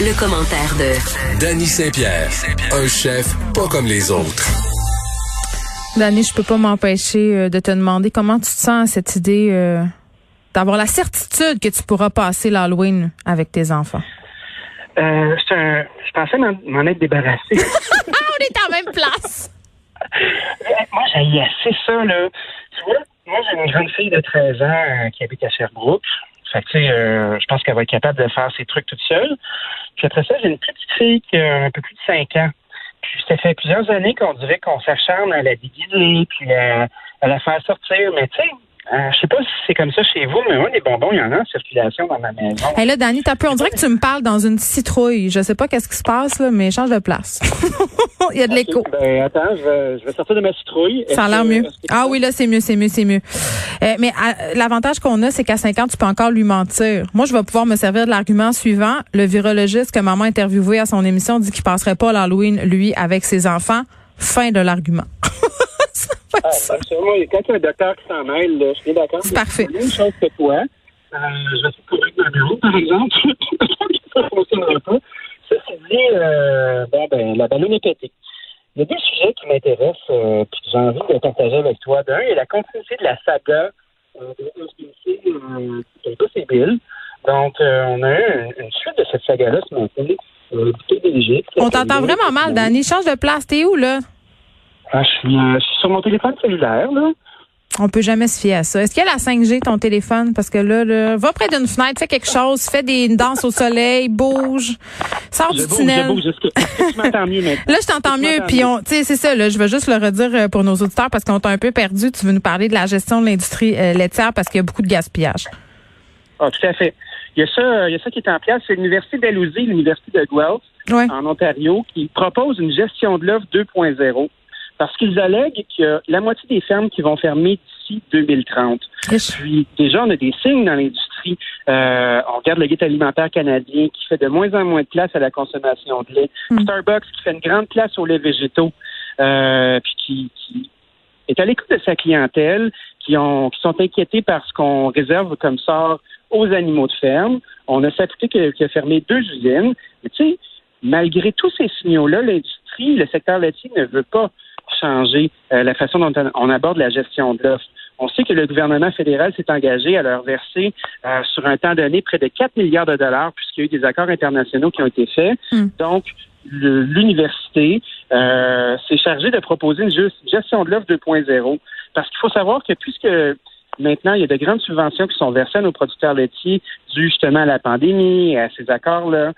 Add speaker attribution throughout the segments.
Speaker 1: Le commentaire de
Speaker 2: Danny Saint-Pierre, un chef pas comme les autres.
Speaker 3: Danny, je peux pas m'empêcher euh, de te demander comment tu te sens à cette idée euh, d'avoir la certitude que tu pourras passer l'Halloween avec tes enfants.
Speaker 4: Euh, c'est un- je pensais m'en être débarrassé.
Speaker 3: Ah, on est en même place.
Speaker 4: moi, j'ai assez ça, là. Tu vois, moi, j'ai une grande fille de 13 ans euh, qui habite à Sherbrooke. Fait que, euh, je pense qu'elle va être capable de faire ses trucs toute seule. Puis après ça, j'ai une petite fille qui a un peu plus de 5 ans. Puis ça fait plusieurs années qu'on dirait qu'on s'acharne à la déguiser, puis à, à la faire sortir. Mais tu sais, euh, je sais pas si c'est comme ça chez vous, mais moi, les bonbons, il y en a en circulation dans ma maison.
Speaker 3: Hey là, Danny, t'as peu. On dirait que tu me parles dans une citrouille. Je sais pas qu'est-ce qui se passe là, mais change de place. Il y a de l'écho.
Speaker 4: Ben, attends, je vais, je vais sortir de ma citrouille.
Speaker 3: Ça a l'air mieux. Ah oui, là, c'est mieux, c'est mieux, c'est mieux. Euh, mais euh, l'avantage qu'on a, c'est qu'à 5 ans, tu peux encore lui mentir. Moi, je vais pouvoir me servir de l'argument suivant. Le virologiste que maman a interviewé à son émission dit qu'il passerait pas l'Halloween, lui, avec ses enfants. Fin de l'argument.
Speaker 4: Ah,
Speaker 3: ça,
Speaker 4: moi, quand il y a un docteur qui s'en mêle, là, je suis d'accord.
Speaker 3: C'est parfait.
Speaker 4: La même chose que toi. Euh, je vais essayer de convaincre ma bureau, par exemple. ça ne fonctionnera pas. Ceci dit, euh, bon, ben, la ballonne est pétée. Il y a deux sujets qui m'intéressent euh, que j'ai envie de partager avec toi. D'un, il y a la continuité de la saga euh, de SBC, euh, Bill. Donc, euh, on a eu une, suite de cette saga-là ce matin. Euh.
Speaker 3: On t'entend vraiment mal, Danny. Change de place. T'es où, là?
Speaker 4: Ah, je, suis, euh, je suis sur mon téléphone cellulaire, là.
Speaker 3: On peut jamais se fier à ça. Est-ce qu'il y a la 5G, ton téléphone? Parce que là, là va près d'une fenêtre, fais quelque chose, fais des une danse au soleil, bouge, sors
Speaker 4: Je
Speaker 3: du
Speaker 4: bouge,
Speaker 3: tunnel.
Speaker 4: je bouge. Est-ce que, est-ce que tu m'entends mieux maintenant?
Speaker 3: Là, je t'entends mieux. Puis, on, tu sais, c'est ça. Là, je veux juste le redire euh, pour nos auditeurs parce qu'on t'a un peu perdu. Tu veux nous parler de la gestion de l'industrie euh, laitière parce qu'il y a beaucoup de gaspillage.
Speaker 4: Ah, tout à fait. Il y a ça, il y a ça qui est en place. C'est l'Université d'Alousie, l'Université de Guelph,
Speaker 3: Ouais.
Speaker 4: en Ontario, qui propose une gestion de l'offre 2.0 parce qu'ils allèguent qu'il y a la moitié des fermes qui vont fermer d'ici 2030. Puis déjà, on a des signes dans l'industrie. Euh, on regarde le guide alimentaire canadien qui fait de moins en moins de place à la consommation de lait.
Speaker 3: Mm.
Speaker 4: Starbucks qui fait une grande place aux laits végétaux. Euh, puis qui, qui est à l'écoute de sa clientèle, qui, ont, qui sont inquiétés par ce qu'on réserve comme sort aux animaux de ferme. On a Saputé qui, a- qui a fermé deux usines. Mais tu sais, malgré tous ces signaux-là, l'industrie, le secteur laitier ne veut pas changer euh, la façon dont on- aborde la gestion de l'offre. On sait que le gouvernement fédéral s'est engagé à leur verser euh, sur un temps donné près de 4 milliards de dollars puisqu'il y a eu des accords internationaux qui ont été faits.
Speaker 3: Mm.
Speaker 4: Donc, l'université euh, s'est chargée de proposer une juste- gestion de l'offre 2.0 parce qu'il faut savoir que puisque maintenant il y a de grandes subventions qui sont versées à nos producteurs laitiers dues justement à la pandémie et à ces accords-là,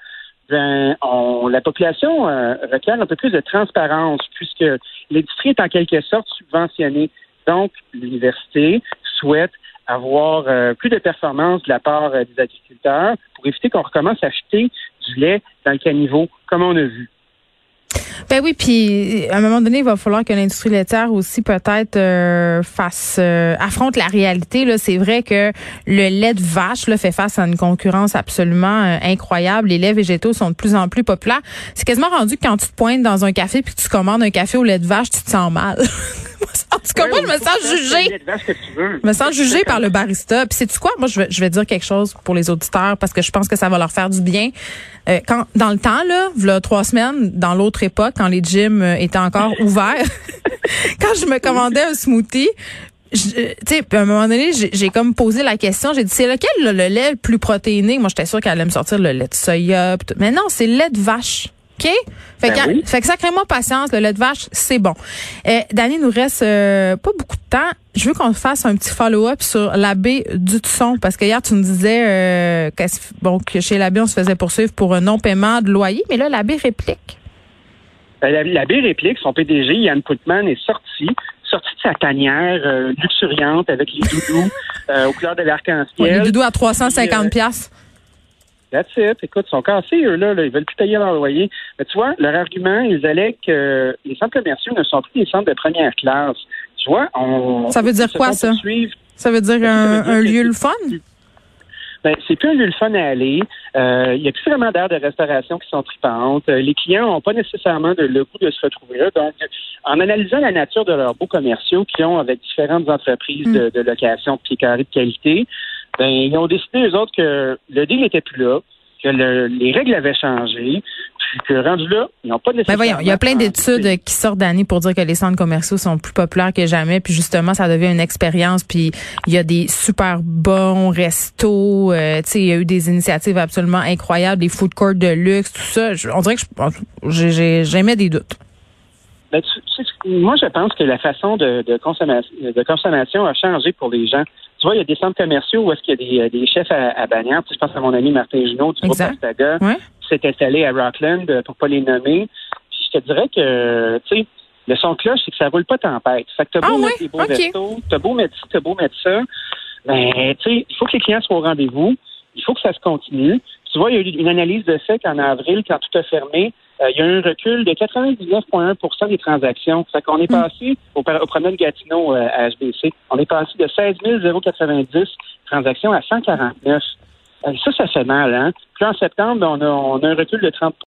Speaker 4: ben, on, la population euh, requiert un peu plus de transparence puisque l'industrie est en quelque sorte subventionnée. Donc, l'université souhaite avoir euh, plus de performance de la part euh, des agriculteurs pour éviter qu'on recommence à acheter du lait dans le caniveau, comme on a vu.
Speaker 3: Ben oui, puis à un moment donné, il va falloir que l'industrie laitière aussi peut-être euh, fasse euh, affronte la réalité. Là, c'est vrai que le lait de vache là, fait face à une concurrence absolument euh, incroyable. Les laits végétaux sont de plus en plus populaires. C'est quasiment rendu que quand tu te pointes dans un café puis que tu commandes un café au lait de vache, tu te sens mal. en tout cas, moi, je me sens jugée. Je me sens jugée par le barista. Puis c'est tu quoi? Moi, je vais, je vais dire quelque chose pour les auditeurs parce que je pense que ça va leur faire du bien. Euh, quand dans le temps là, là trois semaines, dans l'autre époque, quand les gyms euh, étaient encore ouverts, quand je me commandais un smoothie. euh, Tu sais, à un moment donné, j'ai comme posé la question. J'ai dit, c'est lequel là, le lait le plus protéiné? Moi, j'étais sûre qu'elle allait me sortir le lait de soya. Mais non, c'est le lait de vache. OK? Fait,
Speaker 4: Ben
Speaker 3: que,
Speaker 4: oui.
Speaker 3: fait que sacrément patience, le lait de vache, c'est bon. Euh, Dani, il nous reste euh, pas beaucoup de temps. Je veux qu'on fasse un petit follow-up sur l'abbé Dutson, parce que hier, tu nous disais euh, que, bon, que chez l'abbé, on se faisait poursuivre pour un non-paiement de loyer, mais là, l'abbé réplique.
Speaker 4: La- L'abbé réplique, son PDG, Yann Putman, est sorti, sorti de sa tanière euh, luxuriante avec les doudous euh, aux couleurs de l'arc-en-ciel.
Speaker 3: le doudou à 350 pièces.
Speaker 4: That's it. Écoute, ils sont cassés, eux, là, là. Ils veulent plus payer leur loyer. Mais tu vois, leur argument, ils allaient que les centres commerciaux ne sont plus des centres de première classe. Tu vois, on.
Speaker 3: Ça veut dire quoi, ça?
Speaker 4: poursuivre.
Speaker 3: Ça veut dire un, lieu le fun?
Speaker 4: Ben, c'est plus un lieu le fun à aller. Euh, Il y a plus vraiment d'aires de restauration qui sont tripantes. Euh, Les clients n'ont pas nécessairement de- le goût de se retrouver là. Donc, en analysant la nature de leurs beaux commerciaux qu'ils ont avec différentes entreprises de, de location de pieds carrés de qualité, ben, ils ont décidé, eux autres, que le deal n'était plus là, que les règles avaient changé, puis que rendu là, ils n'ont pas de
Speaker 3: Mais ben voyons, il y a plein d'études qui sortent d'années pour dire que les centres commerciaux sont plus populaires que jamais, puis justement, ça devient une expérience, puis il y a des super bons restos, euh, tu sais, il y a eu des initiatives absolument incroyables, des food courts de luxe, tout ça. on dirait que j'ai jamais des doutes.
Speaker 4: Ben, moi, je pense que la façon de, de, consommation, de consommation a changé pour les gens. Tu vois, il y a des centres commerciaux où est-ce qu'il y a des, des chefs à, à Bagnères. Tu sais, je pense à mon ami Martin Junot du groupe Astaga, qui s'est installé à Rockland, euh, pour pas les nommer. Puis je te dirais que, tu sais, le son cloche, c'est que ça roule pas tempête. Fait que t'as beau ah, mettre des beaux restos, t'as beau mettre t'as beau mettre ça, ben, tu sais, il faut que les clients soient au rendez-vous. Il faut que ça se continue. Tu vois, il y a eu une analyse de fait qu'en avril, quand tout a fermé, euh, il y a eu un recul de 99,1% des transactions. Ça qu'on est hmm. passé au, au premier de Gatineau euh, à HBC, on est passé de 16 090 transactions à 149. Euh, ça, ça fait mal, hein? Puis en septembre, on a, on a un recul de 30